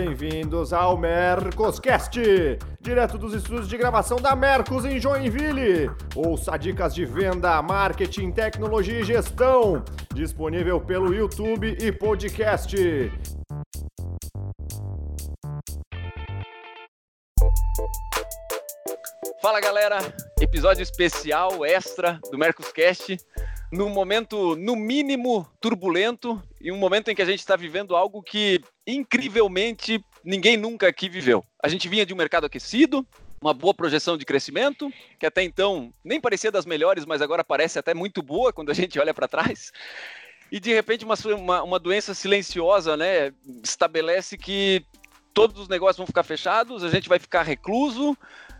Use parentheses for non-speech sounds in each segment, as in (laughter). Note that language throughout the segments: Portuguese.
Bem-vindos ao Mercoscast, direto dos estúdios de gravação da Mercos em Joinville. Ouça dicas de venda, marketing, tecnologia e gestão, disponível pelo YouTube e podcast. Fala galera, episódio especial extra do Mercoscast num momento, no mínimo, turbulento e um momento em que a gente está vivendo algo que, incrivelmente, ninguém nunca aqui viveu. A gente vinha de um mercado aquecido, uma boa projeção de crescimento, que até então nem parecia das melhores, mas agora parece até muito boa quando a gente olha para trás. E de repente uma, uma, uma, doença silenciosa, né, estabelece que todos os negócios vão ficar fechados, a gente vai ficar recluso,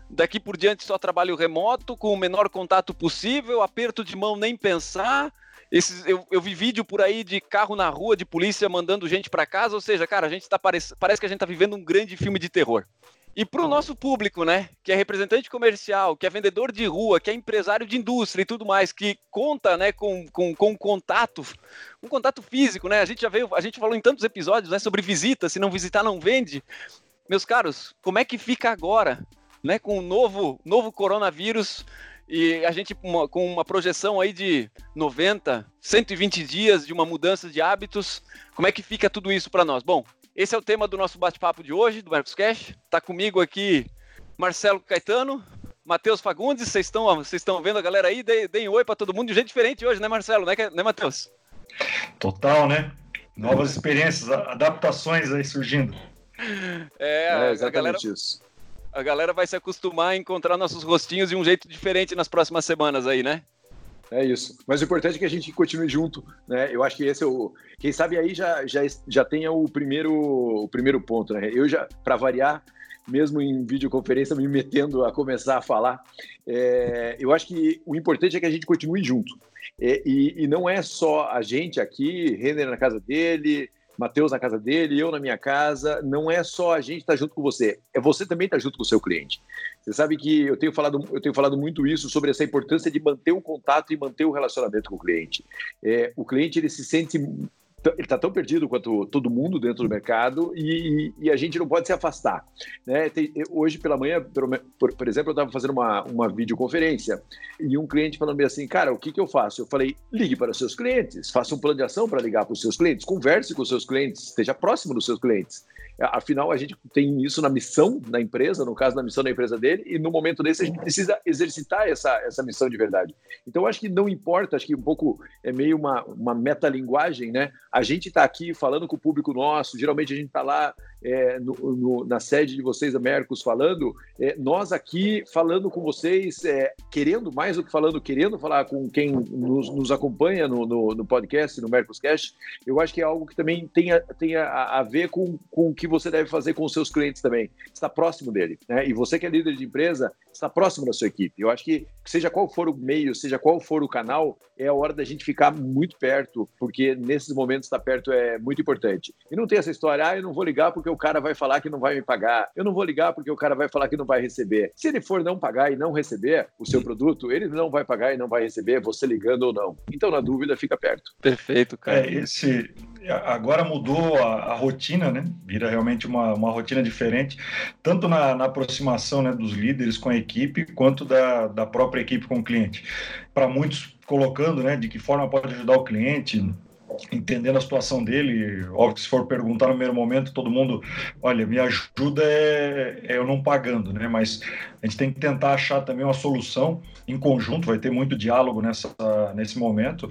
daqui por diante só trabalho remoto, com o menor contato possível, aperto de mão nem pensar. Esses, eu, eu vi vídeo por aí de carro na rua, de polícia mandando gente para casa, ou seja, cara, a gente tá parece, parece que a gente tá vivendo um grande filme de terror. E para o nosso público, né, que é representante comercial, que é vendedor de rua, que é empresário de indústria e tudo mais, que conta, né, com, com, com contato, um contato físico, né? A gente já veio, a gente falou em tantos episódios, né, sobre visita, se não visitar não vende. Meus caros, como é que fica agora? né, com o novo, novo coronavírus e a gente com uma projeção aí de 90, 120 dias de uma mudança de hábitos, como é que fica tudo isso para nós? Bom, esse é o tema do nosso bate-papo de hoje, do Marcos Cash. Tá comigo aqui Marcelo Caetano, Matheus Fagundes, vocês estão vocês estão vendo a galera aí? Deem, um oi para todo mundo de jeito diferente hoje, né, Marcelo? Né, né Matheus? Total, né? Novas experiências, adaptações aí surgindo. É, é exatamente a galera... isso a galera vai se acostumar a encontrar nossos rostinhos de um jeito diferente nas próximas semanas aí, né? É isso. Mas o importante é que a gente continue junto, né? Eu acho que esse é o. Quem sabe aí já, já, já tenha o primeiro, o primeiro ponto, né? Eu já, para variar, mesmo em videoconferência, me metendo a começar a falar, é, eu acho que o importante é que a gente continue junto. É, e, e, não é só a gente aqui, Renner na casa dele, Matheus na casa dele, eu na minha casa. Não é só a gente estar tá junto com você, é você também estar tá junto com o seu cliente. Você sabe que eu tenho falado, eu tenho falado muito isso sobre essa importância de manter o contato e manter o relacionamento com o cliente. É, o cliente ele se sente ele está tão perdido quanto todo mundo dentro do mercado e, e a gente não pode se afastar. Né? Tem, hoje pela manhã, por, por exemplo, eu estava fazendo uma, uma videoconferência e um cliente falando assim, cara, o que, que eu faço? Eu falei, ligue para os seus clientes, faça um plano de ação para ligar para os seus clientes, converse com os seus clientes, esteja próximo dos seus clientes. Afinal, a gente tem isso na missão da empresa, no caso, na missão da empresa dele, e no momento desse a gente precisa exercitar essa, essa missão de verdade. Então, acho que não importa, acho que um pouco é meio uma, uma metalinguagem, né? A gente está aqui falando com o público nosso, geralmente a gente está lá é, no, no, na sede de vocês, da Mercos, falando, é, nós aqui falando com vocês, é, querendo mais do que falando, querendo falar com quem nos, nos acompanha no, no, no, podcast, no Mercoscast, eu acho que é algo que também tem a, tem a, a ver com, com o que você deve fazer com os seus clientes também, está próximo dele. Né? E você que é líder de empresa, está próximo da sua equipe. Eu acho que, seja qual for o meio, seja qual for o canal, é a hora da gente ficar muito perto, porque nesses momentos estar perto é muito importante. E não tem essa história, ah, eu não vou ligar porque o cara vai falar que não vai me pagar, eu não vou ligar porque o cara vai falar que não vai receber. Se ele for não pagar e não receber o seu produto, ele não vai pagar e não vai receber, você ligando ou não. Então, na dúvida, fica perto. Perfeito, cara. É, esse, agora mudou a, a, rotina, né? Vira realmente uma, uma rotina diferente, tanto na, na aproximação né, dos líderes com a equipe, quanto da, da própria equipe com o cliente. Para muitos, colocando né, de que forma pode ajudar o cliente, entendendo a situação dele. Óbvio que se for perguntar no primeiro momento, todo mundo, olha, me ajuda é, é, eu não pagando, né? Mas a gente tem que tentar achar também uma solução em conjunto, vai ter muito diálogo nessa, nesse momento,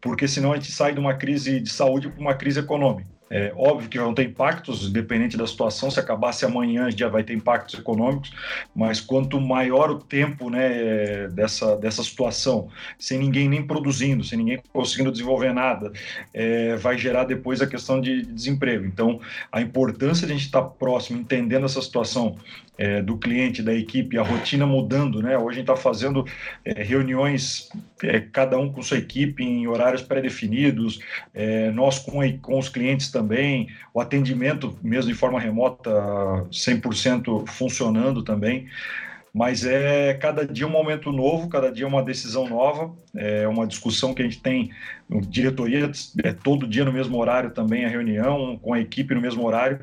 porque senão a gente sai de uma crise de saúde para uma crise econômica. É óbvio que vão ter impactos, independente da situação. Se acabasse amanhã, já vai ter impactos econômicos, mas quanto maior o tempo né, dessa, dessa situação, sem ninguém nem produzindo, sem ninguém conseguindo desenvolver nada, é, vai gerar depois a questão de desemprego. Então, a importância de a gente estar próximo, entendendo essa situação é, do cliente, da equipe, a rotina mudando, né? Hoje a gente está fazendo é, reuniões, é, cada um com sua equipe, em horários pré-definidos, é, nós com, com os clientes também, o atendimento mesmo de forma remota 100% funcionando também. Mas é cada dia um momento novo, cada dia uma decisão nova, é uma discussão que a gente tem diretoria, é todo dia no mesmo horário também a reunião, com a equipe no mesmo horário,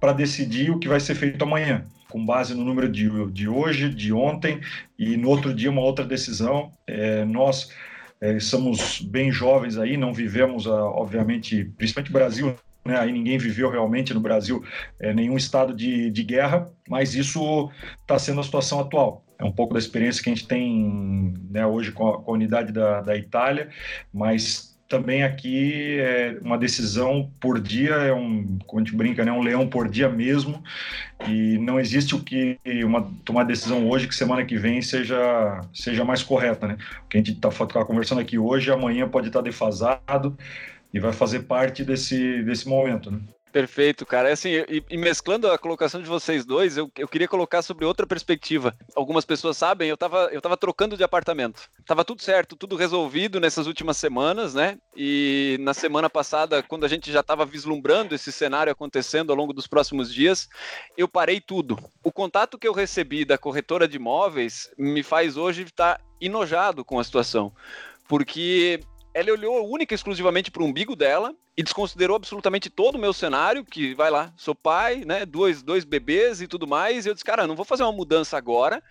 para decidir o que vai ser feito amanhã com base no número de, de hoje, de ontem, e no outro dia uma outra decisão. É, nós é, somos bem jovens aí, não vivemos, ah, obviamente, principalmente Brasil, né, aí ninguém viveu realmente no Brasil é, nenhum estado de, de guerra, mas isso está sendo a situação atual. É um pouco da experiência que a gente tem né, hoje com a, com a unidade da, da Itália, mas também aqui é uma decisão por dia, é um, como a gente brinca, né, um leão por dia mesmo, e não existe o que uma tomar decisão hoje que semana que vem seja seja mais correta, né? O que a gente está tá conversando aqui hoje, amanhã pode estar tá defasado e vai fazer parte desse desse momento, né? Perfeito, cara. Assim, e, e, mesclando a colocação de vocês dois, eu, eu queria colocar sobre outra perspectiva. Algumas pessoas sabem, eu tava, eu tava trocando de apartamento. Tava tudo certo, tudo resolvido nessas últimas semanas, né? E na semana passada, quando a gente já estava vislumbrando esse cenário acontecendo ao longo dos próximos dias, eu parei tudo. O contato que eu recebi da corretora de imóveis me faz hoje estar enojado com a situação. Porque ela olhou única e exclusivamente para o umbigo dela e desconsiderou absolutamente todo o meu cenário, que vai lá, sou pai, né, dois, dois bebês e tudo mais, e eu disse, cara, não vou fazer uma mudança agora,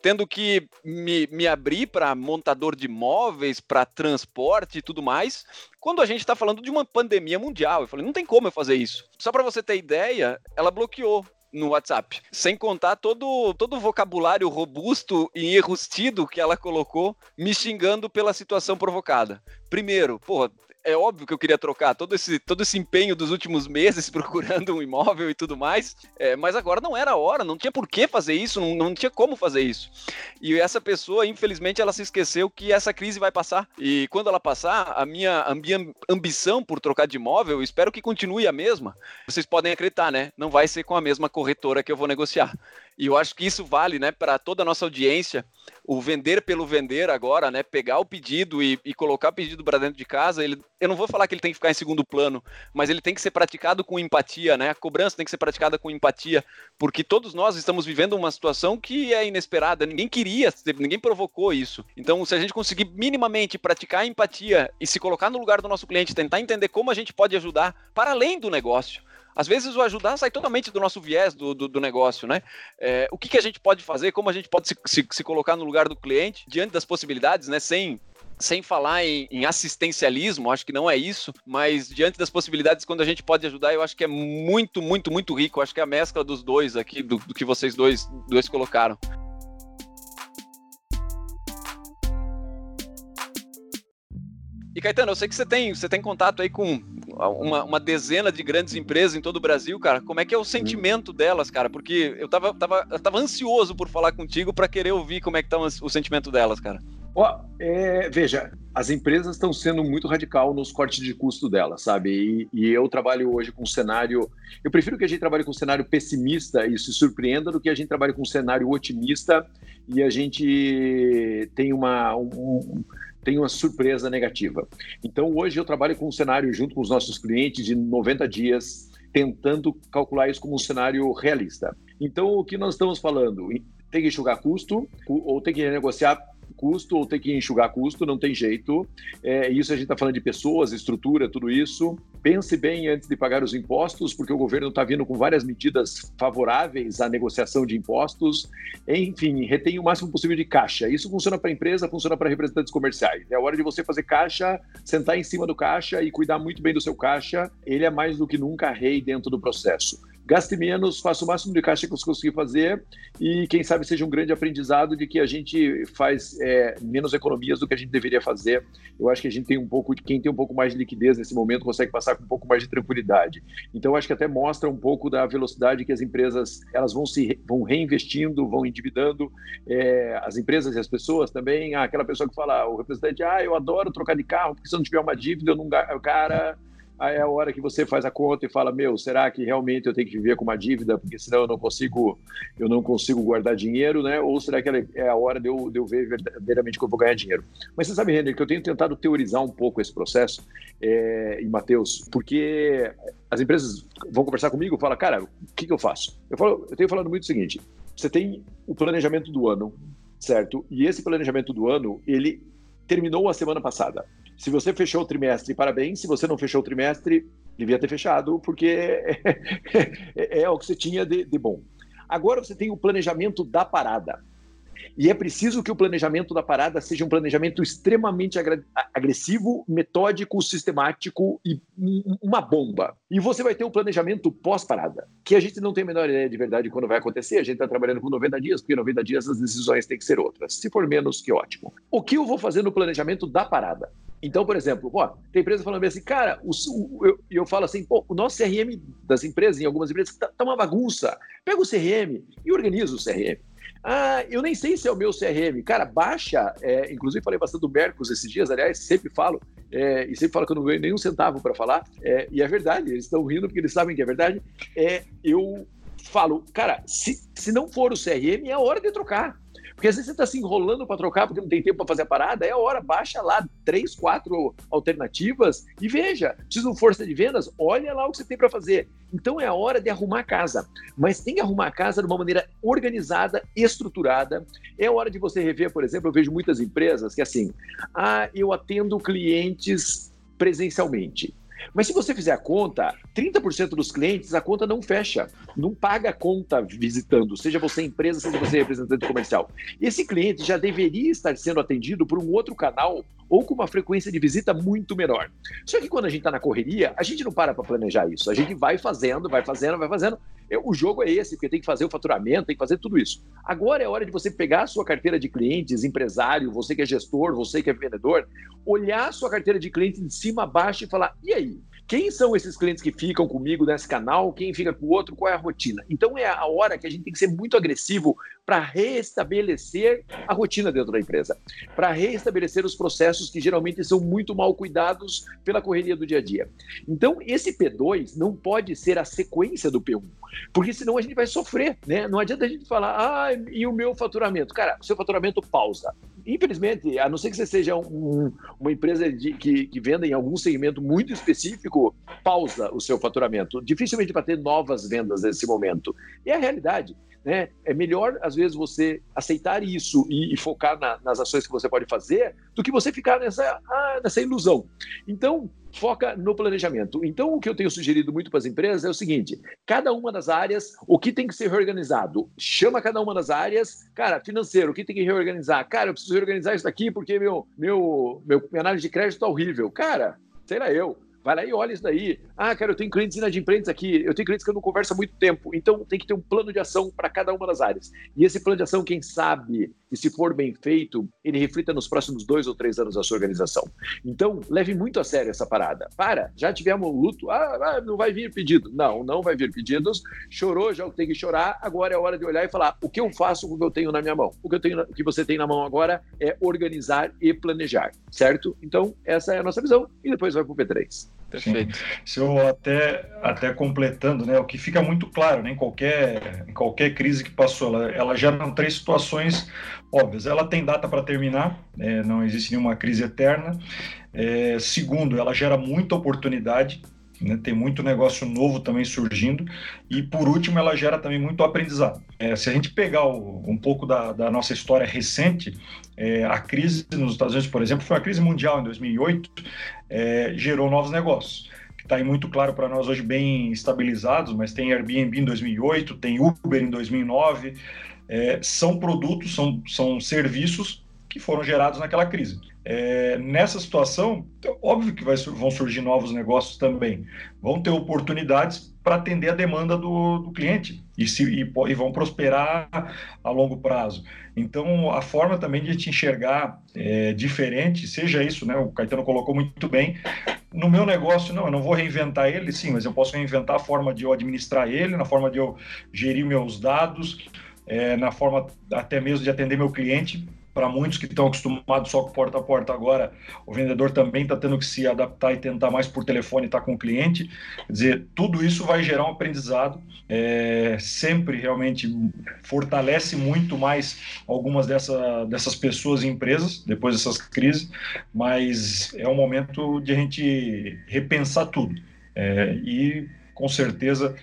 tendo que me, me abrir para montador de móveis, para transporte e tudo mais, quando a gente está falando de uma pandemia mundial. Eu falei, não tem como eu fazer isso. Só para você ter ideia, ela bloqueou no WhatsApp. Sem contar todo, todo o vocabulário robusto e enrustido que ela colocou, me xingando pela situação provocada. Primeiro, porra, é óbvio que eu queria trocar todo esse, todo esse empenho dos últimos meses (laughs) procurando um imóvel e tudo mais, é, mas agora não era a hora, não tinha por que fazer isso, não, não tinha como fazer isso. E essa pessoa, infelizmente, ela se esqueceu que essa crise vai passar. E quando ela passar, a minha, a minha ambição por trocar de imóvel, espero que continue a mesma. Vocês podem acreditar, né? Não vai ser com a mesma corretora que eu vou negociar. E eu acho que isso vale, né, para toda a nossa audiência, o vender pelo vender agora, né, pegar o pedido e, e colocar o pedido para dentro de casa, ele, eu não vou falar que ele tem que ficar em segundo plano, mas ele tem que ser praticado com empatia, né, a cobrança tem que ser praticada com empatia, porque todos nós estamos vivendo uma situação que é inesperada, ninguém queria, ninguém provocou isso. Então, se a gente conseguir minimamente praticar a empatia e se colocar no lugar do nosso cliente, tentar entender como a gente pode ajudar para além do negócio, às vezes o ajudar sai totalmente do nosso viés do, do, do negócio, né? É, o que, que a gente pode fazer, como a gente pode se, se, se, colocar no lugar do cliente, diante das possibilidades, né? Sem, sem falar em, em, assistencialismo, acho que não é isso, mas diante das possibilidades, quando a gente pode ajudar, eu acho que é muito, muito, muito rico. Acho que é a mescla dos dois aqui, do, do que vocês dois, dois colocaram. E Caetano, eu sei que você tem, você tem contato aí com uma, uma, dezena de grandes empresas em todo o Brasil, cara. Como é que é o sentimento delas, cara? Porque eu tava, tava, eu tava ansioso por falar contigo para querer ouvir como é que tá o sentimento delas, cara. Oh, é, veja, as empresas estão sendo muito radical nos cortes de custo delas, sabe? E, e, eu trabalho hoje com um cenário. Eu prefiro que a gente trabalhe com um cenário pessimista e se surpreenda do que a gente trabalhe com um cenário otimista e a gente tem uma. Um, tem uma surpresa negativa. Então, hoje eu trabalho com um cenário junto com os nossos clientes de 90 dias, tentando calcular isso como um cenário realista. Então, o que nós estamos falando? Tem que enxugar custo ou tem que renegociar custo ou ter que enxugar custo, não tem jeito. É, isso a gente está falando de pessoas, estrutura, tudo isso. Pense bem antes de pagar os impostos, porque o governo está vindo com várias medidas favoráveis à negociação de impostos. Enfim, retém o máximo possível de caixa. Isso funciona para a empresa, funciona para representantes comerciais. É hora de você fazer caixa, sentar em cima do caixa e cuidar muito bem do seu caixa. Ele é mais do que nunca rei dentro do processo gaste menos, faça o máximo de caixa que você conseguir fazer e quem sabe seja um grande aprendizado de que a gente faz é, menos economias do que a gente deveria fazer. Eu acho que a gente tem um pouco, quem tem um pouco mais de liquidez nesse momento consegue passar com um pouco mais de tranquilidade. Então acho que até mostra um pouco da velocidade que as empresas elas vão se vão reinvestindo, vão endividando é, as empresas e as pessoas também. Ah, aquela pessoa que fala, o representante, ah, eu adoro trocar de carro porque se eu não tiver uma dívida, eu não, cara aí é a hora que você faz a conta e fala, meu, será que realmente eu tenho que viver com uma dívida, porque senão eu não consigo, eu não consigo guardar dinheiro, né? Ou será que é a hora de eu, de eu ver verdadeiramente que eu vou ganhar dinheiro? Mas você sabe, Renner, que eu tenho tentado teorizar um pouco esse processo, é, e Matheus, porque as empresas vão conversar comigo falam, cara, o que, que eu faço? Eu, falo, eu tenho falado muito o seguinte, você tem o planejamento do ano, certo? E esse planejamento do ano, ele terminou a semana passada. Se você fechou o trimestre, parabéns. Se você não fechou o trimestre, devia ter fechado, porque (laughs) é, é o que você tinha de, de bom. Agora você tem o planejamento da parada. E é preciso que o planejamento da parada seja um planejamento extremamente agressivo, metódico, sistemático e uma bomba. E você vai ter o planejamento pós-parada, que a gente não tem a menor ideia de verdade quando vai acontecer. A gente está trabalhando com 90 dias, porque 90 dias as decisões têm que ser outras. Se for menos, que ótimo. O que eu vou fazer no planejamento da parada? Então, por exemplo, tem empresa falando assim, cara, o, o, eu, eu falo assim, pô, o nosso CRM das empresas, em algumas empresas, tá, tá uma bagunça. Pega o CRM e organiza o CRM. Ah, eu nem sei se é o meu CRM. Cara, baixa. É, inclusive, falei bastante do Mercos esses dias, aliás, sempre falo, é, e sempre falo que eu não ganho nenhum centavo para falar, é, e é verdade, eles estão rindo porque eles sabem que é verdade. É, eu falo, cara, se, se não for o CRM, é hora de trocar. Porque às vezes você está se enrolando para trocar porque não tem tempo para fazer a parada, é a hora, baixa lá três, quatro alternativas e veja. Precisa de força de vendas? Olha lá o que você tem para fazer. Então é a hora de arrumar a casa. Mas tem que arrumar a casa de uma maneira organizada, estruturada. É a hora de você rever, por exemplo, eu vejo muitas empresas que assim, ah, eu atendo clientes presencialmente. Mas se você fizer a conta, 30% dos clientes a conta não fecha, não paga a conta visitando, seja você empresa, seja você representante comercial. Esse cliente já deveria estar sendo atendido por um outro canal ou com uma frequência de visita muito menor. Só que quando a gente está na correria, a gente não para para planejar isso. A gente vai fazendo, vai fazendo, vai fazendo. O jogo é esse, porque tem que fazer o faturamento, tem que fazer tudo isso. Agora é hora de você pegar a sua carteira de clientes, empresário, você que é gestor, você que é vendedor, olhar a sua carteira de clientes de cima a baixo e falar: e aí? Quem são esses clientes que ficam comigo nesse canal? Quem fica com o outro? Qual é a rotina? Então é a hora que a gente tem que ser muito agressivo para restabelecer a rotina dentro da empresa, para restabelecer os processos que geralmente são muito mal cuidados pela correria do dia a dia. Então esse P2 não pode ser a sequência do P1, porque senão a gente vai sofrer, né? Não adianta a gente falar, ah, e o meu faturamento? Cara, o seu faturamento pausa. Infelizmente, a não ser que você seja um, uma empresa de, que, que venda em algum segmento muito específico, pausa o seu faturamento. Dificilmente vai ter novas vendas nesse momento. E a realidade. Né? É melhor, às vezes, você aceitar isso e, e focar na, nas ações que você pode fazer do que você ficar nessa, ah, nessa ilusão. Então, foca no planejamento. Então, o que eu tenho sugerido muito para as empresas é o seguinte: cada uma das áreas, o que tem que ser reorganizado? Chama cada uma das áreas, cara, financeiro, o que tem que reorganizar? Cara, eu preciso reorganizar isso daqui porque meu, meu, meu minha análise de crédito está horrível. Cara, sei lá eu Vai lá e olha isso daí. Ah, cara, eu tenho clientes inadimplentes aqui, eu tenho clientes que eu não converso há muito tempo. Então tem que ter um plano de ação para cada uma das áreas. E esse plano de ação, quem sabe, e se for bem feito, ele reflita nos próximos dois ou três anos da sua organização. Então, leve muito a sério essa parada. Para, já tivemos um luto, ah, ah, não vai vir pedido. Não, não vai vir pedidos. Chorou, já tem que chorar. Agora é hora de olhar e falar: o que eu faço com o que eu tenho na minha mão? O que, eu tenho, o que você tem na mão agora é organizar e planejar, certo? Então, essa é a nossa visão. E depois vai para o P3. Perfeito. Sim. Se eu até, até completando, né, o que fica muito claro né, em, qualquer, em qualquer crise que passou, ela, ela gera três situações óbvias. Ela tem data para terminar, é, não existe nenhuma crise eterna. É, segundo, ela gera muita oportunidade, né, tem muito negócio novo também surgindo. E por último, ela gera também muito aprendizado. É, se a gente pegar o, um pouco da, da, nossa história recente, é, a crise nos Estados Unidos, por exemplo, foi uma crise mundial em 2008, é, gerou novos negócios. Que está aí muito claro para nós hoje, bem estabilizados, mas tem Airbnb em 2008, tem Uber em 2009. É, são produtos, são, são serviços que foram gerados naquela crise. É, nessa situação, óbvio que vai, vão surgir novos negócios também, vão ter oportunidades para atender a demanda do, do cliente e, se, e, e, vão prosperar a longo prazo. Então, a forma também de gente enxergar é, diferente, seja isso, né? O Caetano colocou muito bem. No meu negócio, não, eu não vou reinventar ele, sim, mas eu posso reinventar a forma de eu administrar ele, na forma de eu gerir meus dados, é, na forma até mesmo de atender meu cliente para muitos que estão acostumados só com porta a porta agora, o vendedor também está tendo que se adaptar e tentar mais por telefone estar tá com o cliente. Quer dizer, tudo isso vai gerar um aprendizado, é, sempre realmente fortalece muito mais algumas dessa, dessas pessoas e empresas depois dessas crises, mas é um momento de a gente repensar tudo. É, e com certeza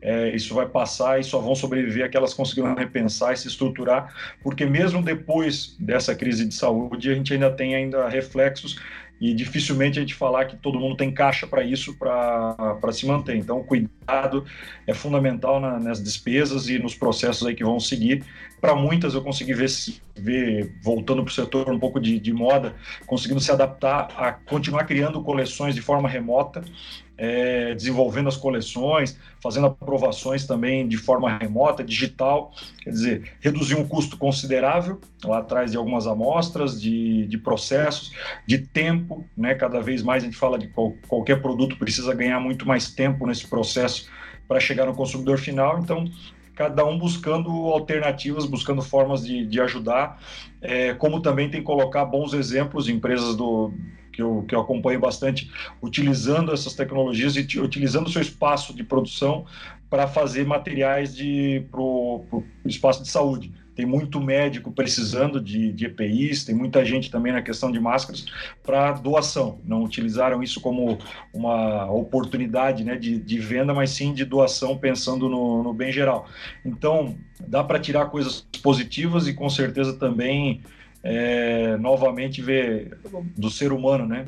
é, isso vai passar e só vão sobreviver aquelas que conseguiram repensar e se estruturar, porque mesmo depois dessa crise de saúde, a gente ainda tem ainda reflexos e dificilmente a gente falar que todo mundo tem caixa para isso, para se manter. Então, cuidado é fundamental na, nas despesas e nos processos aí que vão seguir. Para muitas, eu consegui ver, ver voltando para o setor um pouco de, de moda, conseguindo se adaptar a continuar criando coleções de forma remota é, desenvolvendo as coleções, fazendo aprovações também de forma remota, digital, quer dizer, reduzir um custo considerável lá atrás de algumas amostras, de, de processos, de tempo, né? Cada vez mais a gente fala de qual, qualquer produto precisa ganhar muito mais tempo nesse processo para chegar no consumidor final, então cada um buscando alternativas, buscando formas de, de ajudar, é, como também tem que colocar bons exemplos, empresas do, que eu, que eu acompanho bastante, utilizando essas tecnologias e utilizando o seu espaço de produção para fazer materiais para o espaço de saúde. Tem muito médico precisando de, de EPIs, tem muita gente também na questão de máscaras para doação. Não utilizaram isso como uma oportunidade né, de, de venda, mas sim de doação, pensando no, no bem geral. Então, dá para tirar coisas positivas e com certeza também é, novamente ver do ser humano, né?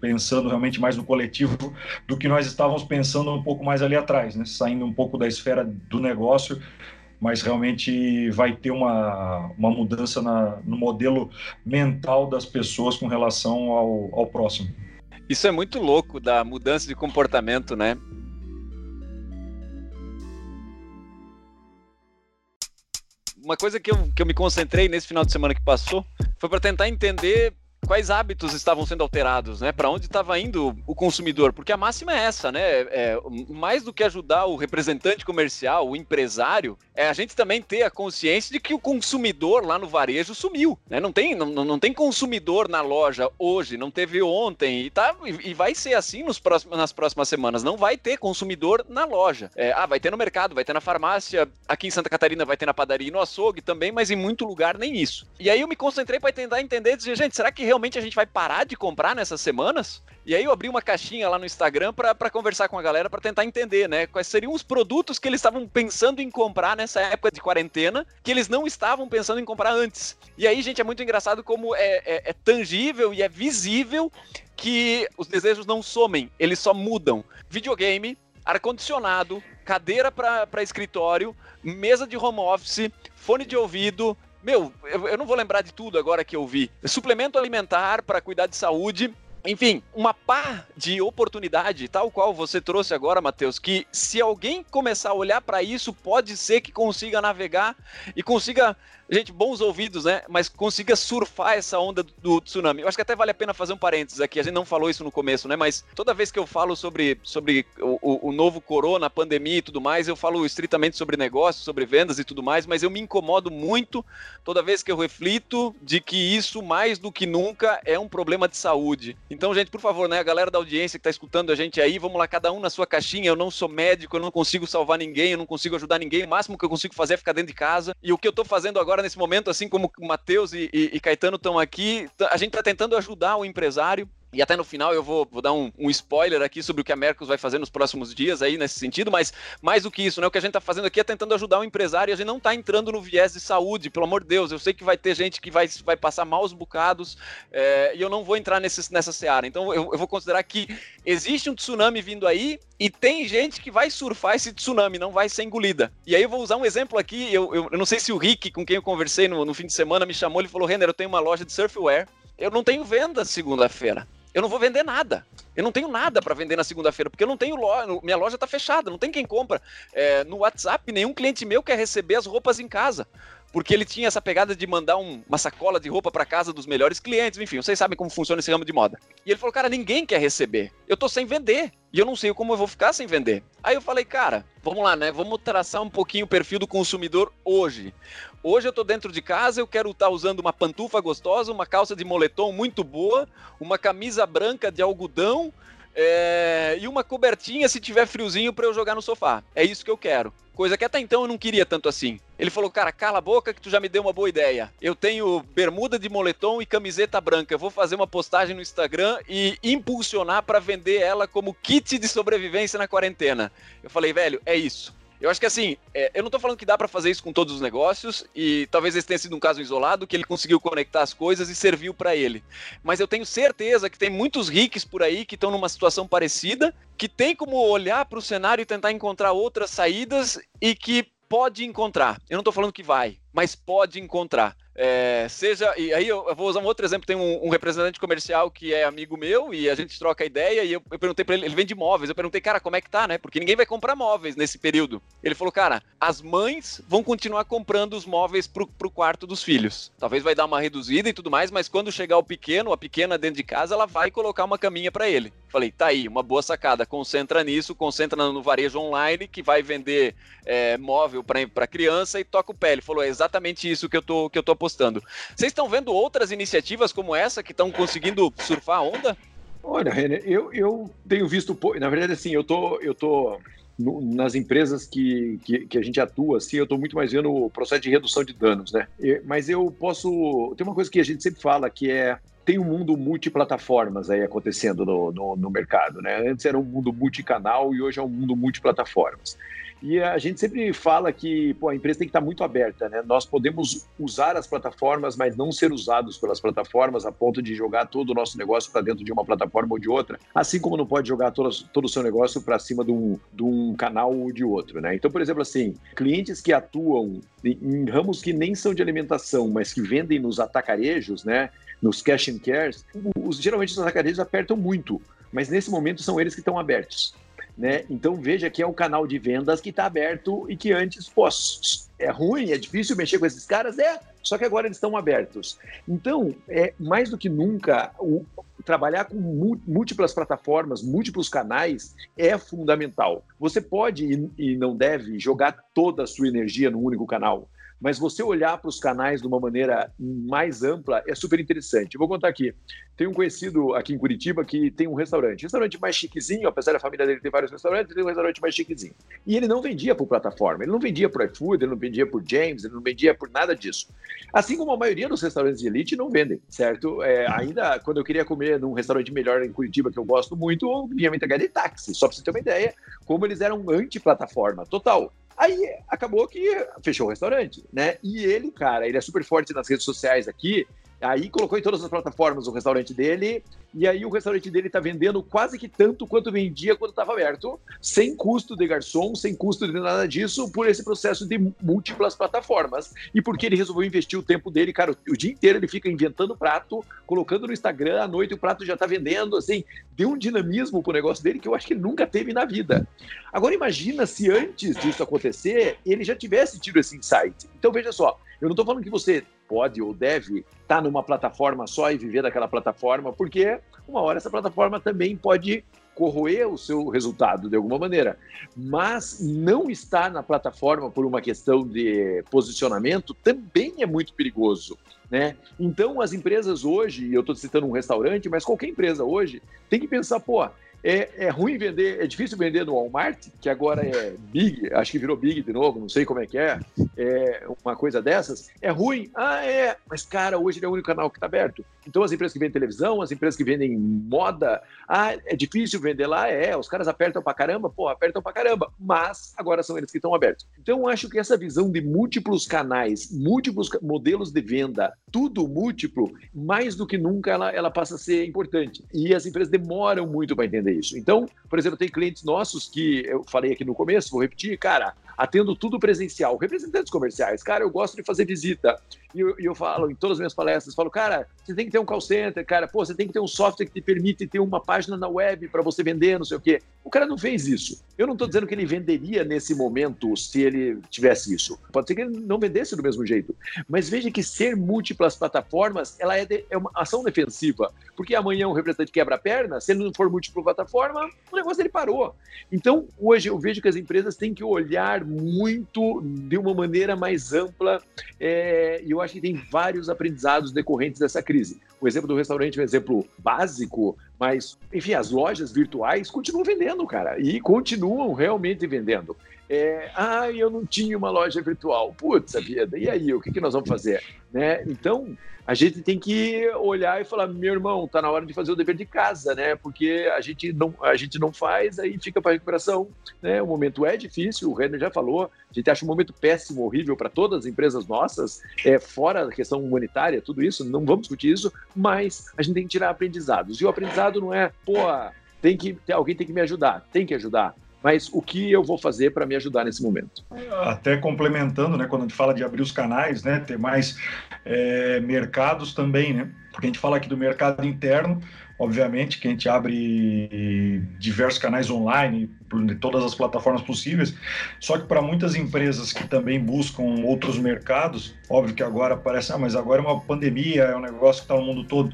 Pensando realmente mais no coletivo do que nós estávamos pensando um pouco mais ali atrás, né? Saindo um pouco da esfera do negócio, mas realmente vai ter uma, uma mudança na, no modelo mental das pessoas com relação ao, ao próximo. Isso é muito louco da mudança de comportamento, né? Uma coisa que eu, que eu me concentrei nesse final de semana que passou foi para tentar entender quais hábitos estavam sendo alterados, né? Para onde estava indo o consumidor? Porque a máxima é essa, né? É, mais do que ajudar o representante comercial, o empresário, é a gente também ter a consciência de que o consumidor lá no varejo sumiu, né? Não tem, não, não tem consumidor na loja hoje, não teve ontem e tá e vai ser assim nos próximos, nas próximas semanas. Não vai ter consumidor na loja. É, ah, vai ter no mercado, vai ter na farmácia, aqui em Santa Catarina vai ter na padaria e no açougue também, mas em muito lugar nem isso. E aí eu me concentrei para tentar entender, dizer, gente, será que realmente a gente vai parar de comprar nessas semanas? E aí eu abri uma caixinha lá no Instagram para conversar com a galera para tentar entender, né, quais seriam os produtos que eles estavam pensando em comprar nessa época de quarentena, que eles não estavam pensando em comprar antes. E aí, gente, é muito engraçado como é, é, é tangível e é visível que os desejos não somem, eles só mudam. Videogame, ar-condicionado, cadeira para escritório, mesa de home office, fone de ouvido, meu, eu, eu não vou lembrar de tudo agora que eu vi. Suplemento alimentar para cuidar de saúde, enfim, uma pá de oportunidade, tal qual você trouxe agora, Matheus, que se alguém começar a olhar para isso, pode ser que consiga navegar e consiga gente, bons ouvidos, né? Mas consiga surfar essa onda do, tsunami. Eu acho que até vale a pena fazer um parênteses aqui. A gente não falou isso no começo, né? Mas toda vez que eu falo sobre, sobre o, o, novo corona, a pandemia e tudo mais, eu falo estritamente sobre negócios, sobre vendas e tudo mais, mas eu me incomodo muito toda vez que eu reflito de que isso, mais do que nunca, é um problema de saúde. Então, gente, por favor, né? A galera da audiência que está escutando a gente aí, vamos lá, cada um na sua caixinha. Eu não sou médico, eu não consigo salvar ninguém, eu não consigo ajudar ninguém. O máximo que eu consigo fazer é ficar dentro de casa. E o que eu estou fazendo agora agora nesse momento, assim como Matheus e, e, e Caetano estão aqui, a gente está tentando ajudar o empresário e até no final eu vou, vou dar um, um, spoiler aqui sobre o que a Mercos vai fazer nos próximos dias aí nesse sentido, mas mais do que isso, né? O que a gente está fazendo aqui é tentando ajudar o empresário e a gente não está entrando no viés de saúde, pelo amor de Deus. Eu sei que vai ter gente que vai, vai passar maus bocados é, e eu não vou entrar nesse, nessa seara. Então eu, eu, vou considerar que existe um tsunami vindo aí e tem gente que vai surfar esse tsunami, não vai ser engolida. E aí eu vou usar um exemplo aqui. Eu, eu, eu não sei se o Rick, com quem eu conversei no, no fim de semana, me chamou, ele falou: Renner, eu tenho uma loja de surfwear. Eu não tenho venda segunda-feira eu não vou vender nada. Eu não tenho nada para vender na segunda-feira, porque eu não tenho loja, minha loja está fechada, não tem quem compra. É, no WhatsApp, nenhum cliente meu quer receber as roupas em casa porque ele tinha essa pegada de mandar um, uma sacola de roupa para casa dos melhores clientes, enfim, vocês sabem como funciona esse ramo de moda. E ele falou, cara, ninguém quer receber. Eu tô sem vender. E eu não sei como eu vou ficar sem vender. Aí eu falei, cara, vamos lá, né? Vamos traçar um pouquinho o perfil do consumidor hoje. Hoje eu tô dentro de casa, eu quero estar tá usando uma pantufa gostosa, uma calça de moletom muito boa, uma camisa branca de algodão, é, e uma cobertinha se tiver friozinho para eu jogar no sofá. É isso que eu quero. Coisa que até então eu não queria tanto assim. Ele falou, cara, cala a boca que tu já me deu uma boa ideia. Eu tenho bermuda de moletom e camiseta branca. Eu vou fazer uma postagem no Instagram e impulsionar para vender ela como kit de sobrevivência na quarentena. Eu falei, velho, é isso. Eu acho que assim, é, eu não tô falando que dá para fazer isso com todos os negócios, e talvez esse tenha sido um caso isolado, que ele conseguiu conectar as coisas e serviu para ele. Mas eu tenho certeza que tem muitos ricos por aí que estão numa situação parecida, que tem como olhar para o cenário e tentar encontrar outras saídas e que pode encontrar. Eu não estou falando que vai, mas pode encontrar. É, seja, e aí eu, vou usar um outro exemplo, tem um, um, representante comercial que é amigo meu e a gente troca ideia e eu, eu perguntei para ele, ele vende móveis, eu perguntei, cara, como é que tá, né? Porque ninguém vai comprar móveis nesse período. Ele falou, cara, as mães vão continuar comprando os móveis pro, pro quarto dos filhos. Talvez vai dar uma reduzida e tudo mais, mas quando chegar o pequeno, a pequena dentro de casa, ela vai colocar uma caminha para ele. Falei, tá aí, uma boa sacada, concentra nisso, concentra no varejo online que vai vender é, móvel para criança e toca o pé. Ele falou, é exatamente isso que eu tô, que eu tô apostando. Vocês estão vendo outras iniciativas como essa que estão conseguindo surfar a onda? Olha, René, eu, eu tenho visto, na verdade, assim, eu tô, eu tô nas empresas que, que, que, a gente atua, assim, eu estou muito mais vendo o processo de redução de danos, né? Mas eu posso. Tem uma coisa que a gente sempre fala que é tem um mundo multiplataformas aí acontecendo no, no, no mercado, né? Antes era um mundo multicanal e hoje é um mundo multiplataformas. E a gente sempre fala que pô, a empresa tem que estar muito aberta, né? Nós podemos usar as plataformas, mas não ser usados pelas plataformas a ponto de jogar todo o nosso negócio para dentro de uma plataforma ou de outra, assim como não pode jogar todo, todo o seu negócio para cima de um, de um canal ou de outro, né? Então, por exemplo, assim, clientes que atuam em, ramos que nem são de alimentação, mas que vendem nos atacarejos, né? Nos cash and cares, os, geralmente os atacarejos apertam muito, mas nesse momento são eles que estão abertos. Né? Então veja que é um canal de vendas que está aberto e que antes, pô, é ruim, é difícil mexer com esses caras, é, só que agora eles estão abertos. Então, é mais do que nunca, o, trabalhar com múltiplas plataformas, múltiplos canais é fundamental. Você pode e, e não deve jogar toda a sua energia num único canal mas você olhar para os canais de uma maneira mais ampla é super interessante. Eu vou contar aqui. Tem um conhecido aqui em Curitiba que tem um restaurante. Restaurante mais chiquezinho, apesar da família dele ter vários restaurantes, tem um restaurante mais chiquezinho. E ele não vendia por plataforma, ele não vendia por iFood, ele não vendia por James, ele não vendia por nada disso. Assim como a maioria dos restaurantes de elite não vendem, certo? É, ainda quando eu queria comer num restaurante melhor em Curitiba, que eu gosto muito, eu vinha me entregar de táxi. Só para você ter uma ideia, como eles eram anti-plataforma, total. Aí acabou que fechou o restaurante, né? E ele, cara, ele é super forte nas redes sociais aqui. Aí colocou em todas as plataformas o restaurante dele, e aí o restaurante dele está vendendo quase que tanto quanto vendia quando estava aberto, sem custo de garçom, sem custo de nada disso, por esse processo de múltiplas plataformas. E porque ele resolveu investir o tempo dele, cara, o dia inteiro ele fica inventando prato, colocando no Instagram, à noite o prato já está vendendo, assim, deu um dinamismo pro negócio dele que eu acho que nunca teve na vida. Agora imagina se antes disso acontecer, ele já tivesse tido esse insight. Então veja só, eu não estou falando que você pode ou deve estar tá numa plataforma só e viver daquela plataforma, porque uma hora essa plataforma também pode corroer o seu resultado de alguma maneira. Mas não estar na plataforma por uma questão de posicionamento também é muito perigoso. Né? Então, as empresas hoje, eu estou citando um restaurante, mas qualquer empresa hoje tem que pensar, pô, é, é ruim vender, é difícil vender no Walmart, que agora é Big, acho que virou Big de novo, não sei como é que é, é uma coisa dessas. É ruim? Ah, é, mas cara, hoje ele é o único canal que está aberto. Então as empresas que vendem televisão, as empresas que vendem moda, ah, é difícil vender lá? É, os caras apertam pra caramba, pô, apertam pra caramba, mas agora são eles que estão abertos. Então acho que essa visão de múltiplos canais, múltiplos modelos de venda, tudo múltiplo, mais do que nunca ela, ela passa a ser importante. E as empresas demoram muito para entender isso. Então, por exemplo, tem clientes nossos que eu falei aqui no começo, vou repetir, cara, atendo tudo presencial, representantes comerciais, cara, eu gosto de fazer visita. E eu, eu, falo em todas as minhas palestras, falo, cara, você tem que ter um call center, cara, pô, você tem que ter um software que te permite ter uma página na web para você vender, não sei o quê. O cara não fez isso. Eu não estou dizendo que ele venderia nesse momento se ele tivesse isso. Pode ser que ele não vendesse do mesmo jeito. Mas veja que ser múltiplas plataformas, ela é, de, é uma ação defensiva. Porque amanhã o representante quebra a perna, se ele não for múltipla plataforma, o negócio dele parou. Então, hoje eu vejo que as empresas têm que olhar muito de uma maneira mais ampla é, e eu acho que tem vários aprendizados decorrentes dessa crise. O exemplo do restaurante é um exemplo básico, mas, enfim, as lojas virtuais continuam vendendo, cara, e continuam realmente vendendo. É, ah, eu não tinha uma loja virtual. Putz, vida, e aí, o que, que nós vamos fazer? Né? Então, a gente tem que olhar e falar, meu irmão, tá na hora de fazer o dever de casa, né? Porque a gente não, a gente não faz, aí fica para recuperação, né? O momento é difícil, o Renner já falou, a gente acha um momento péssimo, horrível para todas as empresas nossas, é fora da questão humanitária, tudo isso, não vamos discutir isso, mas a gente tem que tirar aprendizados. E o aprendizado não é, pô, tem que alguém tem que me ajudar, tem que ajudar mas o que eu vou fazer para me ajudar nesse momento? Até complementando, né, quando a gente fala de abrir os canais, né, ter mais é, mercados também, né, porque a gente fala aqui do mercado interno, obviamente que a gente abre diversos canais online, de todas as plataformas possíveis, só que para muitas empresas que também buscam outros mercados, óbvio que agora parece, ah, mas agora é uma pandemia, é um negócio que está no mundo todo.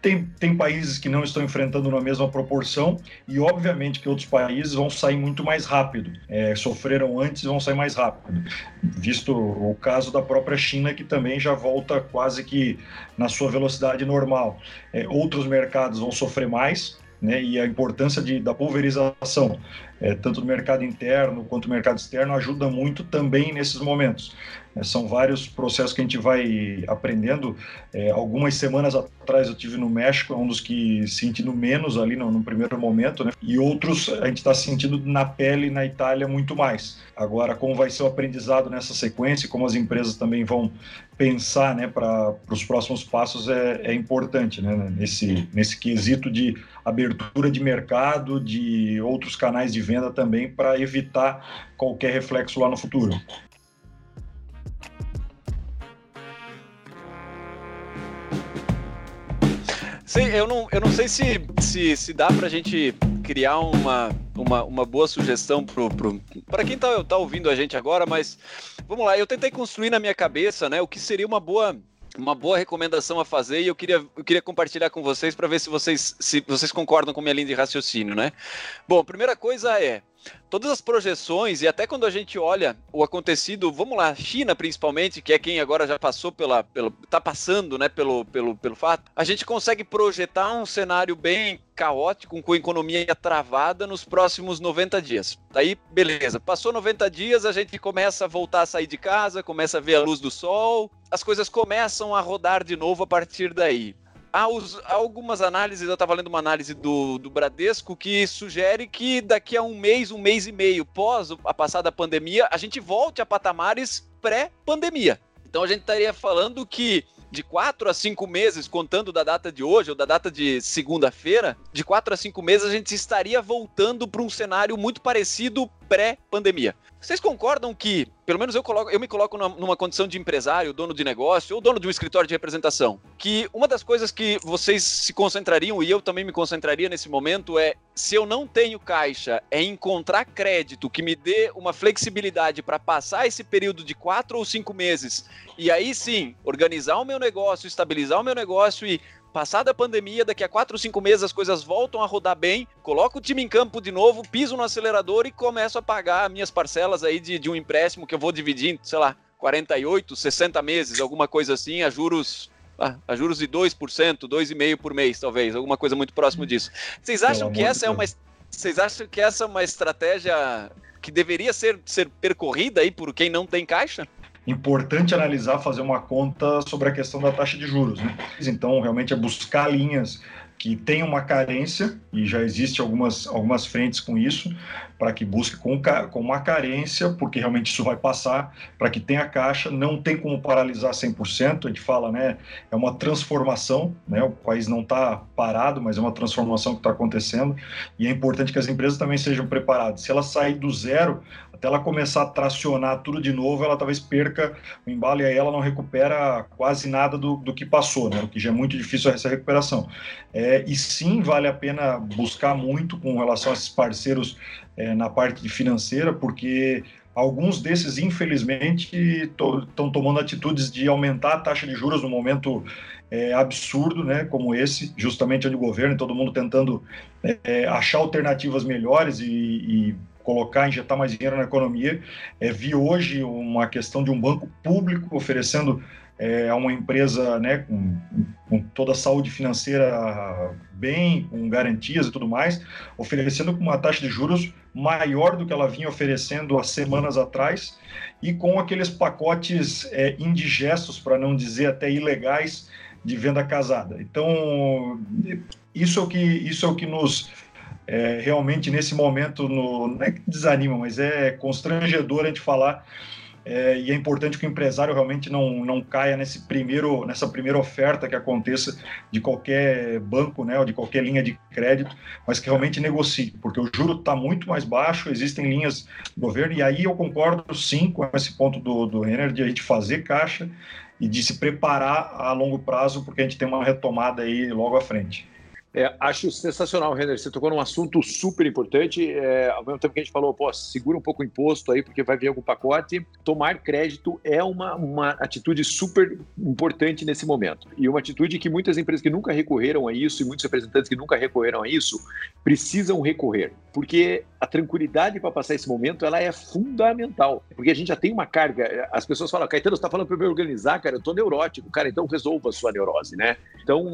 Tem, tem países que não estão enfrentando na mesma proporção e, obviamente, que outros países vão sair muito mais rápido. É, sofreram antes e vão sair mais rápido. Visto o caso da própria China, que também já volta quase que na sua velocidade normal. É, outros mercados vão sofrer mais, né, e a importância de, da pulverização, é, tanto do mercado interno quanto do mercado externo, ajuda muito também nesses momentos. É, são vários processos que a gente vai aprendendo. É, algumas semanas atrás eu tive no México, é um dos que sentindo menos ali no, no primeiro momento, né? e outros a gente está sentindo na pele na Itália muito mais. Agora, como vai ser o aprendizado nessa sequência, como as empresas também vão pensar né, para os próximos passos é, é importante né, nesse, nesse quesito de abertura de mercado, de outros canais de venda também, para evitar qualquer reflexo lá no futuro. Sim, eu não, eu não sei se, se, se dá para a gente criar uma, uma, uma boa sugestão para quem está tá ouvindo a gente agora, mas vamos lá, eu tentei construir na minha cabeça né, o que seria uma boa uma boa recomendação a fazer e eu queria, eu queria compartilhar com vocês para ver se vocês, se vocês concordam com minha linha de raciocínio, né? Bom, primeira coisa é todas as projeções e até quando a gente olha o acontecido, vamos lá, China principalmente, que é quem agora já passou pela, pelo, tá passando, né, pelo, pelo, pelo fato, a gente consegue projetar um cenário bem caótico, com a economia travada nos próximos 90 dias. Daí, beleza, passou 90 dias, a gente começa a voltar a sair de casa, começa a ver a luz do sol, as coisas começam a rodar de novo a partir daí há, os, algumas análises, eu estava lendo uma análise do, do Bradesco que sugere que daqui a um mês, um mês e meio pós a passada pandemia, a gente volte a patamares pré-pandemia. Então a gente estaria falando que de quatro a cinco meses, contando da data de hoje ou da data de segunda-feira, de quatro a cinco meses a gente estaria voltando para um cenário muito parecido pré-pandemia. Vocês concordam que, pelo menos eu, coloco, eu me coloco numa condição de empresário, dono de negócio ou dono de um escritório de representação, que uma das coisas que vocês se concentrariam e eu também me concentraria nesse momento é se eu não tenho caixa, é encontrar crédito que me dê uma flexibilidade para passar esse período de quatro ou cinco meses e aí sim organizar o meu negócio, estabilizar o meu negócio e Passada a pandemia, daqui a 4 ou 5 meses as coisas voltam a rodar bem, coloco o time em campo de novo, piso no acelerador e começo a pagar minhas parcelas aí de, de um empréstimo que eu vou dividir em, sei lá, 48, 60 meses, alguma coisa assim, a juros ah, a juros de 2%, 2,5% por mês, talvez, alguma coisa muito próximo disso. Vocês acham que essa é uma vocês acham que essa é uma estratégia que deveria ser, ser percorrida aí por quem não tem caixa? Importante analisar, fazer uma conta sobre a questão da taxa de juros. Né? Então, realmente é buscar linhas que tenham uma carência, e já existe algumas, algumas frentes com isso, para que busque com, com uma carência, porque realmente isso vai passar, para que tenha caixa, não tem como paralisar 100%, a gente fala, né, é uma transformação, né, o país não está parado, mas é uma transformação que está acontecendo, e é importante que as empresas também sejam preparadas. Se ela sair do zero, até ela começar a tracionar tudo de novo, ela talvez perca o embalo e aí ela não recupera quase nada do, do que passou, né? o que já é muito difícil essa recuperação. É, e sim, vale a pena buscar muito com relação a esses parceiros é, na parte financeira, porque alguns desses, infelizmente, estão to tomando atitudes de aumentar a taxa de juros no momento é, absurdo, né, como esse, justamente onde o governo e todo mundo tentando é, achar alternativas melhores e, e colocar, injetar mais dinheiro na economia. É, vi hoje uma questão de um banco público oferecendo é uma empresa né, com, com toda a saúde financeira bem, com garantias e tudo mais, oferecendo com uma taxa de juros maior do que ela vinha oferecendo há semanas atrás e com aqueles pacotes é, indigestos, para não dizer até ilegais, de venda casada. Então, isso é o que, isso é o que nos é, realmente nesse momento no, não é que desanima, mas é constrangedor a gente falar é, e é importante que o empresário realmente não, não caia nesse primeiro, nessa primeira oferta que aconteça de qualquer banco, né, ou de qualquer linha de crédito, mas que realmente negocie, porque o juro está muito mais baixo, existem linhas do governo, e aí eu concordo sim com esse ponto do, do Renner de a gente fazer caixa e de se preparar a longo prazo, porque a gente tem uma retomada aí logo à frente. É, acho sensacional, Renner. Você tocou num assunto super importante. É, ao mesmo tempo que a gente falou, pô, segura um pouco o imposto aí, porque vai vir algum pacote. Tomar crédito é uma, uma atitude super importante nesse momento. E uma atitude que muitas empresas que nunca recorreram a isso, e muitos representantes que nunca recorreram a isso, precisam recorrer. Porque a tranquilidade para passar esse momento ela é fundamental. Porque a gente já tem uma carga. As pessoas falam, Caetano, você está falando para me organizar, cara, eu estou neurótico. Cara, então resolva a sua neurose, né? Então,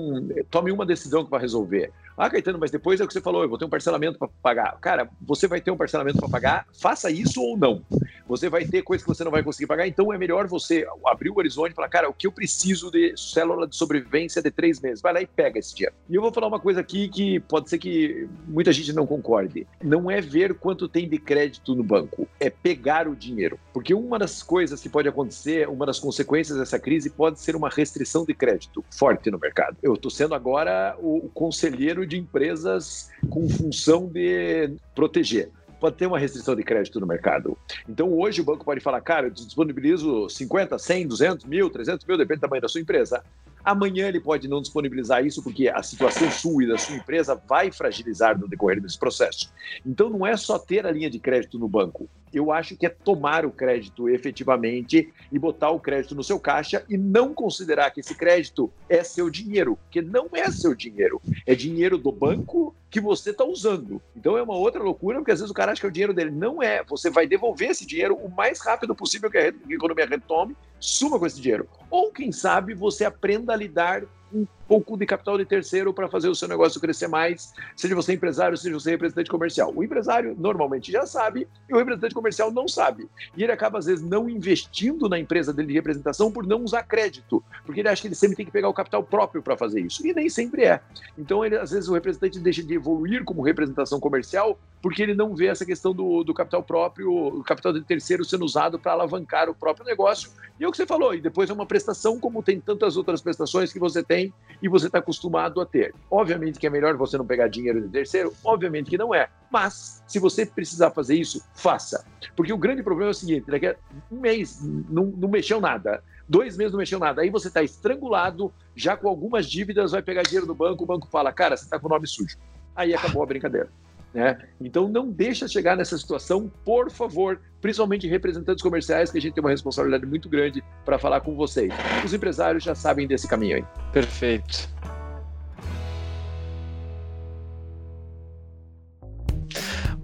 tome uma decisão que vai resolver resolver. Ah, Caetano, mas depois é o que você falou, eu vou ter um parcelamento para pagar. Cara, você vai ter um parcelamento para pagar, faça isso ou não. Você vai ter coisa que você não vai conseguir pagar, então é melhor você abrir o horizonte e falar, cara, o que eu preciso de célula de sobrevivência de três meses? Vai lá e pega esse dinheiro. E eu vou falar uma coisa aqui que pode ser que muita gente não concorde. Não é ver quanto tem de crédito no banco, é pegar o dinheiro. Porque uma das coisas que pode acontecer, uma das consequências dessa crise pode ser uma restrição de crédito forte no mercado. Eu estou sendo agora o conselheiro de empresas com função de proteger pode ter uma restrição de crédito no mercado. Então, hoje o banco pode falar, cara, eu disponibilizo 50, 100, 200 mil, 300 mil, depende do tamanho da sua empresa. Amanhã ele pode não disponibilizar isso porque a situação sua e da sua empresa vai fragilizar no decorrer desse processo. Então, não é só ter a linha de crédito no banco eu acho que é tomar o crédito efetivamente e botar o crédito no seu caixa e não considerar que esse crédito é seu dinheiro, porque não é seu dinheiro, é dinheiro do banco que você está usando. Então é uma outra loucura, porque às vezes o cara acha que é o dinheiro dele. Não é. Você vai devolver esse dinheiro o mais rápido possível que a economia retome, suma com esse dinheiro. Ou, quem sabe, você aprenda a lidar um pouco de capital de terceiro para fazer o seu negócio crescer mais, seja você empresário, seja você representante comercial. O empresário normalmente já sabe e o representante comercial não sabe. E ele acaba, às vezes, não investindo na empresa dele de representação por não usar crédito, porque ele acha que ele sempre tem que pegar o capital próprio para fazer isso. E nem sempre é. Então, ele, às vezes, o representante deixa de evoluir como representação comercial porque ele não vê essa questão do, do capital próprio, o capital de terceiro sendo usado para alavancar o próprio negócio. E é o que você falou, e depois é uma prestação, como tem tantas outras prestações que você tem e você está acostumado a ter. Obviamente que é melhor você não pegar dinheiro de terceiro, obviamente que não é. Mas, se você precisar fazer isso, faça. Porque o grande problema é o seguinte: daqui a um mês não, não mexeu nada. Dois meses não mexeu nada. Aí você está estrangulado, já com algumas dívidas, vai pegar dinheiro do banco, o banco fala, cara, você está com o nome sujo. Aí acabou a brincadeira. Né? Então não deixa chegar nessa situação, por favor, principalmente representantes comerciais, que a gente tem uma responsabilidade muito grande para falar com vocês. Os empresários já sabem desse caminho aí. Perfeito.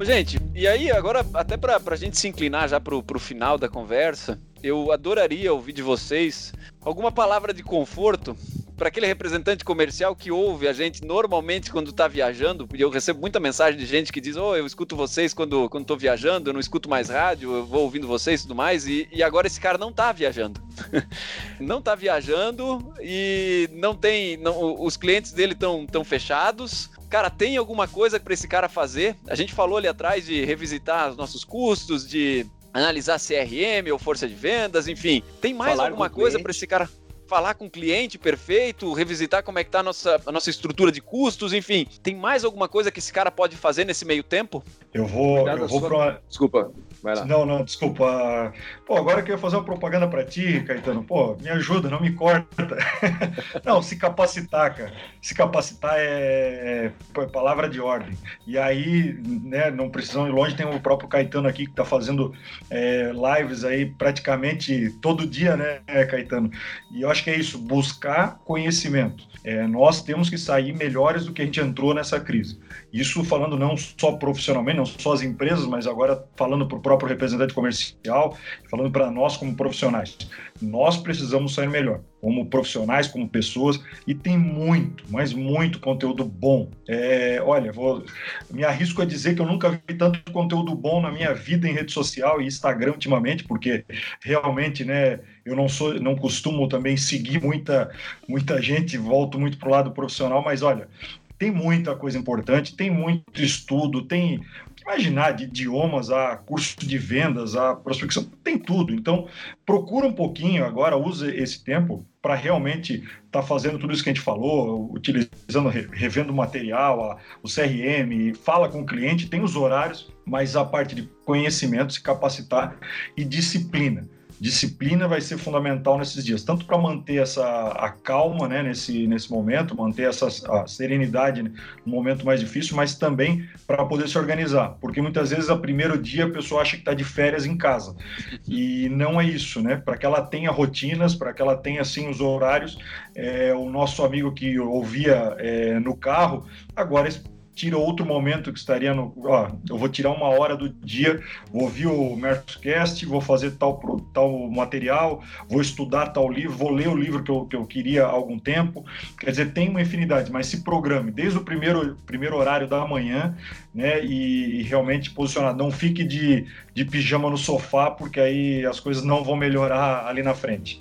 Gente, e aí agora, até para a gente se inclinar já para o final da conversa, eu adoraria ouvir de vocês alguma palavra de conforto para aquele representante comercial que ouve a gente normalmente quando está viajando, e eu recebo muita mensagem de gente que diz: Oh, eu escuto vocês quando estou viajando, eu não escuto mais rádio, eu vou ouvindo vocês e tudo mais, e, e agora esse cara não está viajando. (laughs) não está viajando e não tem. Não, os clientes dele estão tão fechados, cara, tem alguma coisa para esse cara fazer? A gente falou ali atrás de revisitar os nossos custos, de analisar CRM ou força de vendas, enfim. Tem mais Falar alguma coisa para esse cara? Falar com o cliente perfeito, revisitar como é que tá a nossa, a nossa estrutura de custos, enfim. Tem mais alguma coisa que esse cara pode fazer nesse meio tempo? Eu vou, eu vou sua... Desculpa, vai lá. Não, não, desculpa. Pô, agora que eu ia fazer uma propaganda para ti, Caetano, pô, me ajuda, não me corta. (laughs) não, se capacitar, cara. Se capacitar é, é palavra de ordem. E aí, né, não precisam ir longe, tem o próprio Caetano aqui que tá fazendo é, lives aí praticamente todo dia, né, Caetano? E eu acho que é isso, buscar conhecimento. É, nós temos que sair melhores do que a gente entrou nessa crise. Isso falando não só profissionalmente, não só as empresas, mas agora falando para o próprio representante comercial, falando para nós como profissionais. Nós precisamos sair melhor, como profissionais, como pessoas, e tem muito, mas muito conteúdo bom. É, olha, vou, me arrisco a dizer que eu nunca vi tanto conteúdo bom na minha vida em rede social e Instagram ultimamente, porque realmente, né, eu não sou, não costumo também seguir muita, muita gente, volto muito para o lado profissional, mas olha, tem muita coisa importante, tem muito estudo, tem imaginar de idiomas a curso de vendas, a prospecção, tem tudo. Então, procura um pouquinho agora, use esse tempo para realmente estar tá fazendo tudo isso que a gente falou, utilizando, revendo material, a, o CRM, fala com o cliente, tem os horários, mas a parte de conhecimento, se capacitar e disciplina disciplina vai ser fundamental nesses dias, tanto para manter essa a calma né, nesse, nesse momento, manter essa a serenidade no momento mais difícil, mas também para poder se organizar, porque muitas vezes a primeiro dia a pessoa acha que está de férias em casa (laughs) e não é isso, né? Para que ela tenha rotinas, para que ela tenha assim os horários, é, o nosso amigo que ouvia é, no carro agora tira outro momento que estaria no. Ó, eu vou tirar uma hora do dia, vou ouvir o Mercoscast, vou fazer tal, tal material, vou estudar tal livro, vou ler o livro que eu, que eu queria há algum tempo. Quer dizer, tem uma infinidade, mas se programe desde o primeiro, primeiro horário da manhã, né? E, e realmente posicionar. Não fique de, de pijama no sofá, porque aí as coisas não vão melhorar ali na frente.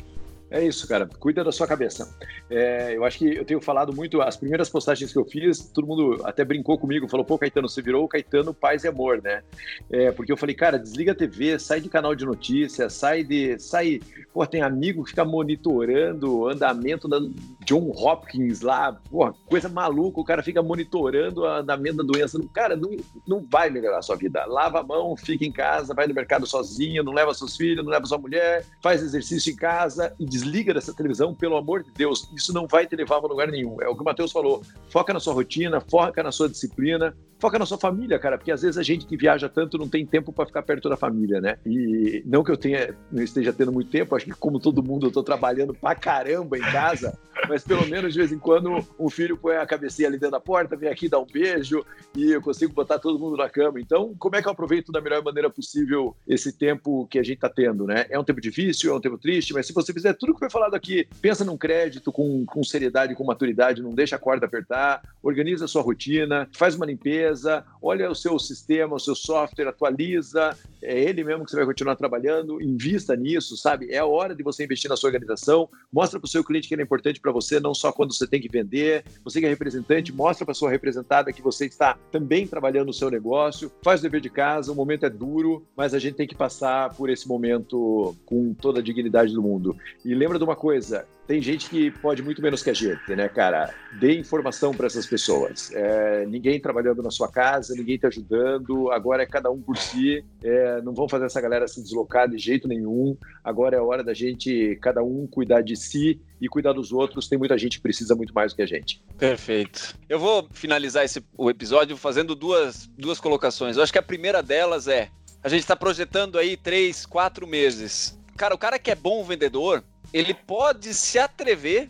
É isso, cara. Cuida da sua cabeça. É, eu acho que eu tenho falado muito, as primeiras postagens que eu fiz, todo mundo até brincou comigo, falou, pô, Caetano, você virou o Caetano Paz e Amor, né? É, porque eu falei, cara, desliga a TV, sai de canal de notícias, sai de. sai. Pô, tem amigo que fica monitorando o andamento da John Hopkins lá, pô, coisa maluca, o cara fica monitorando o andamento da doença. Cara, não, não vai melhorar a sua vida. Lava a mão, fica em casa, vai no mercado sozinho, não leva seus filhos, não leva sua mulher, faz exercício em casa e desliga dessa televisão, pelo amor de Deus. Isso não vai te levar a lugar nenhum. É o que o Matheus falou. Foca na sua rotina, foca na sua disciplina, foca na sua família, cara, porque às vezes a gente que viaja tanto não tem tempo para ficar perto da família, né? E não que eu tenha, não esteja tendo muito tempo, acho que como todo mundo eu tô trabalhando pra caramba em casa, mas pelo menos de vez em quando um filho põe a cabecinha ali dentro da porta, vem aqui dar um beijo e eu consigo botar todo mundo na cama. Então, como é que eu aproveito da melhor maneira possível esse tempo que a gente tá tendo, né? É um tempo difícil, é um tempo triste, mas se você fizer tudo que foi falado aqui, pensa num crédito com, com seriedade, com maturidade, não deixa a corda apertar, organiza a sua rotina, faz uma limpeza, olha o seu sistema, o seu software, atualiza, é ele mesmo que você vai continuar trabalhando, invista nisso, sabe? É a hora de você investir na sua organização, mostra para o seu cliente que ele é importante para você, não só quando você tem que vender, você que é representante, mostra para sua representada que você está também trabalhando no seu negócio, faz o dever de casa, o momento é duro, mas a gente tem que passar por esse momento com toda a dignidade do mundo. E lembra de uma coisa, tem gente que pode muito menos que a gente, né, cara? Dê informação para essas pessoas. É, ninguém trabalhando na sua casa, ninguém te ajudando, agora é cada um por si. É, não vão fazer essa galera se deslocar de jeito nenhum. Agora é hora da gente, cada um, cuidar de si e cuidar dos outros. Tem muita gente que precisa muito mais do que a gente. Perfeito. Eu vou finalizar esse, o episódio fazendo duas, duas colocações. Eu acho que a primeira delas é: a gente está projetando aí três, quatro meses. Cara, o cara que é bom vendedor, ele pode se atrever,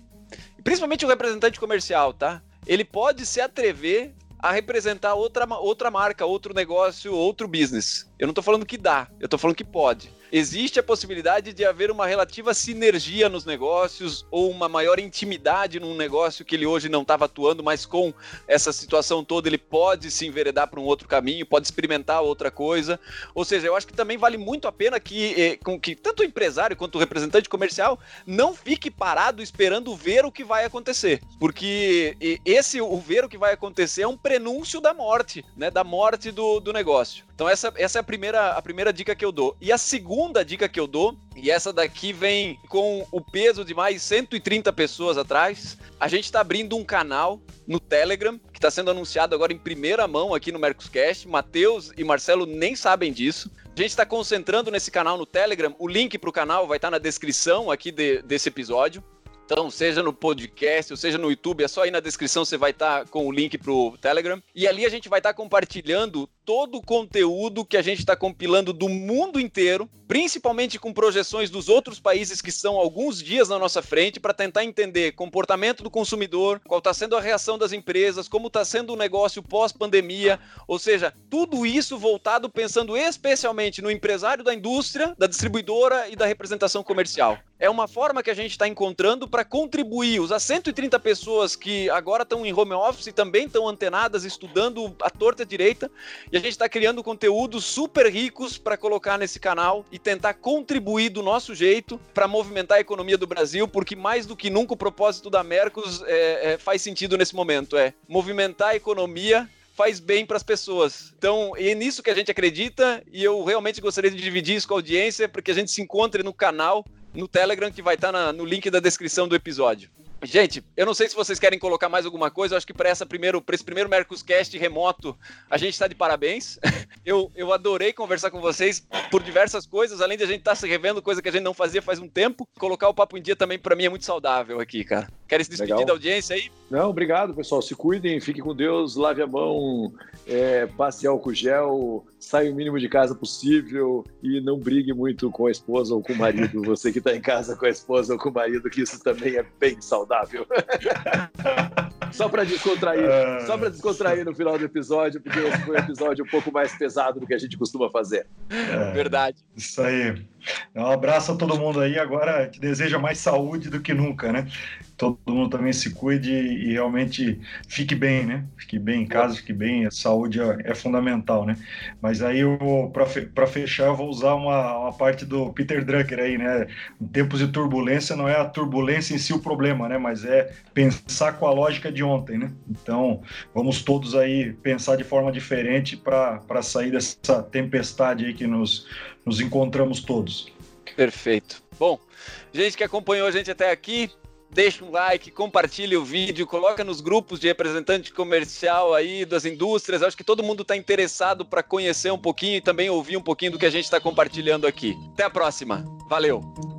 principalmente o representante comercial, tá? Ele pode se atrever a representar outra, outra marca, outro negócio, outro business. Eu não tô falando que dá, eu tô falando que pode existe a possibilidade de haver uma relativa sinergia nos negócios ou uma maior intimidade num negócio que ele hoje não estava atuando, mas com essa situação toda ele pode se enveredar para um outro caminho, pode experimentar outra coisa. Ou seja, eu acho que também vale muito a pena que, eh, com que tanto o empresário quanto o representante comercial não fique parado esperando ver o que vai acontecer, porque esse o ver o que vai acontecer é um prenúncio da morte, né, da morte do, do negócio. Então essa, essa é a primeira, a primeira dica que eu dou. E a segunda dica que eu dou, e essa daqui vem com o peso de mais 130 pessoas atrás, a gente está abrindo um canal no Telegram, que está sendo anunciado agora em primeira mão aqui no Mercoscast. Matheus e Marcelo nem sabem disso. A gente está concentrando nesse canal no Telegram. O link para o canal vai estar tá na descrição aqui de, desse episódio. Então, seja no podcast, ou seja no YouTube, é só ir na descrição, você vai estar tá com o link para o Telegram. E ali a gente vai estar tá compartilhando todo o conteúdo que a gente está compilando do mundo inteiro, principalmente com projeções dos outros países que são alguns dias na nossa frente, para tentar entender comportamento do consumidor, qual está sendo a reação das empresas, como está sendo o negócio pós-pandemia, ou seja, tudo isso voltado pensando especialmente no empresário da indústria, da distribuidora e da representação comercial. É uma forma que a gente está encontrando para contribuir. Os 130 pessoas que agora estão em home office também estão antenadas, estudando a torta direita, e gente está criando conteúdos super ricos para colocar nesse canal e tentar contribuir do nosso jeito para movimentar a economia do Brasil, porque mais do que nunca o propósito da Mercos é, é, faz sentido nesse momento, é movimentar a economia faz bem para as pessoas. Então, é nisso que a gente acredita e eu realmente gostaria de dividir isso com a audiência para que a gente se encontre no canal, no Telegram, que vai estar tá no link da descrição do episódio. Gente, eu não sei se vocês querem colocar mais alguma coisa. Eu acho que para essa primeiro, esse primeiro Mercoscast remoto, a gente está de parabéns. (laughs) Eu, eu adorei conversar com vocês por diversas coisas, além de a gente estar tá se revendo, coisa que a gente não fazia faz um tempo. Colocar o papo em dia também para mim é muito saudável aqui, cara. Querem se despedir Legal. da audiência aí? Não, obrigado, pessoal. Se cuidem, fiquem com Deus, lave a mão, é, passe álcool gel, saia o mínimo de casa possível e não brigue muito com a esposa ou com o marido. Você que está em casa com a esposa ou com o marido, que isso também é bem saudável. (laughs) só para descontrair, uh... só para descontrair no final do episódio, porque esse foi um episódio um pouco mais pesado do que a gente costuma fazer. É, Verdade. Isso aí. Um abraço a todo mundo aí. Agora que deseja mais saúde do que nunca, né? todo mundo também se cuide e realmente fique bem, né? Fique bem em casa, fique bem, a saúde é, é fundamental, né? Mas aí, para fechar, eu vou usar uma, uma parte do Peter Drucker aí, né? Em tempos de turbulência, não é a turbulência em si o problema, né? Mas é pensar com a lógica de ontem, né? Então, vamos todos aí pensar de forma diferente para sair dessa tempestade aí que nos, nos encontramos todos. Perfeito. Bom, gente que acompanhou a gente até aqui, deixa um like, compartilhe o vídeo, coloca nos grupos de representante comercial aí das indústrias. Acho que todo mundo está interessado para conhecer um pouquinho e também ouvir um pouquinho do que a gente está compartilhando aqui. Até a próxima. Valeu!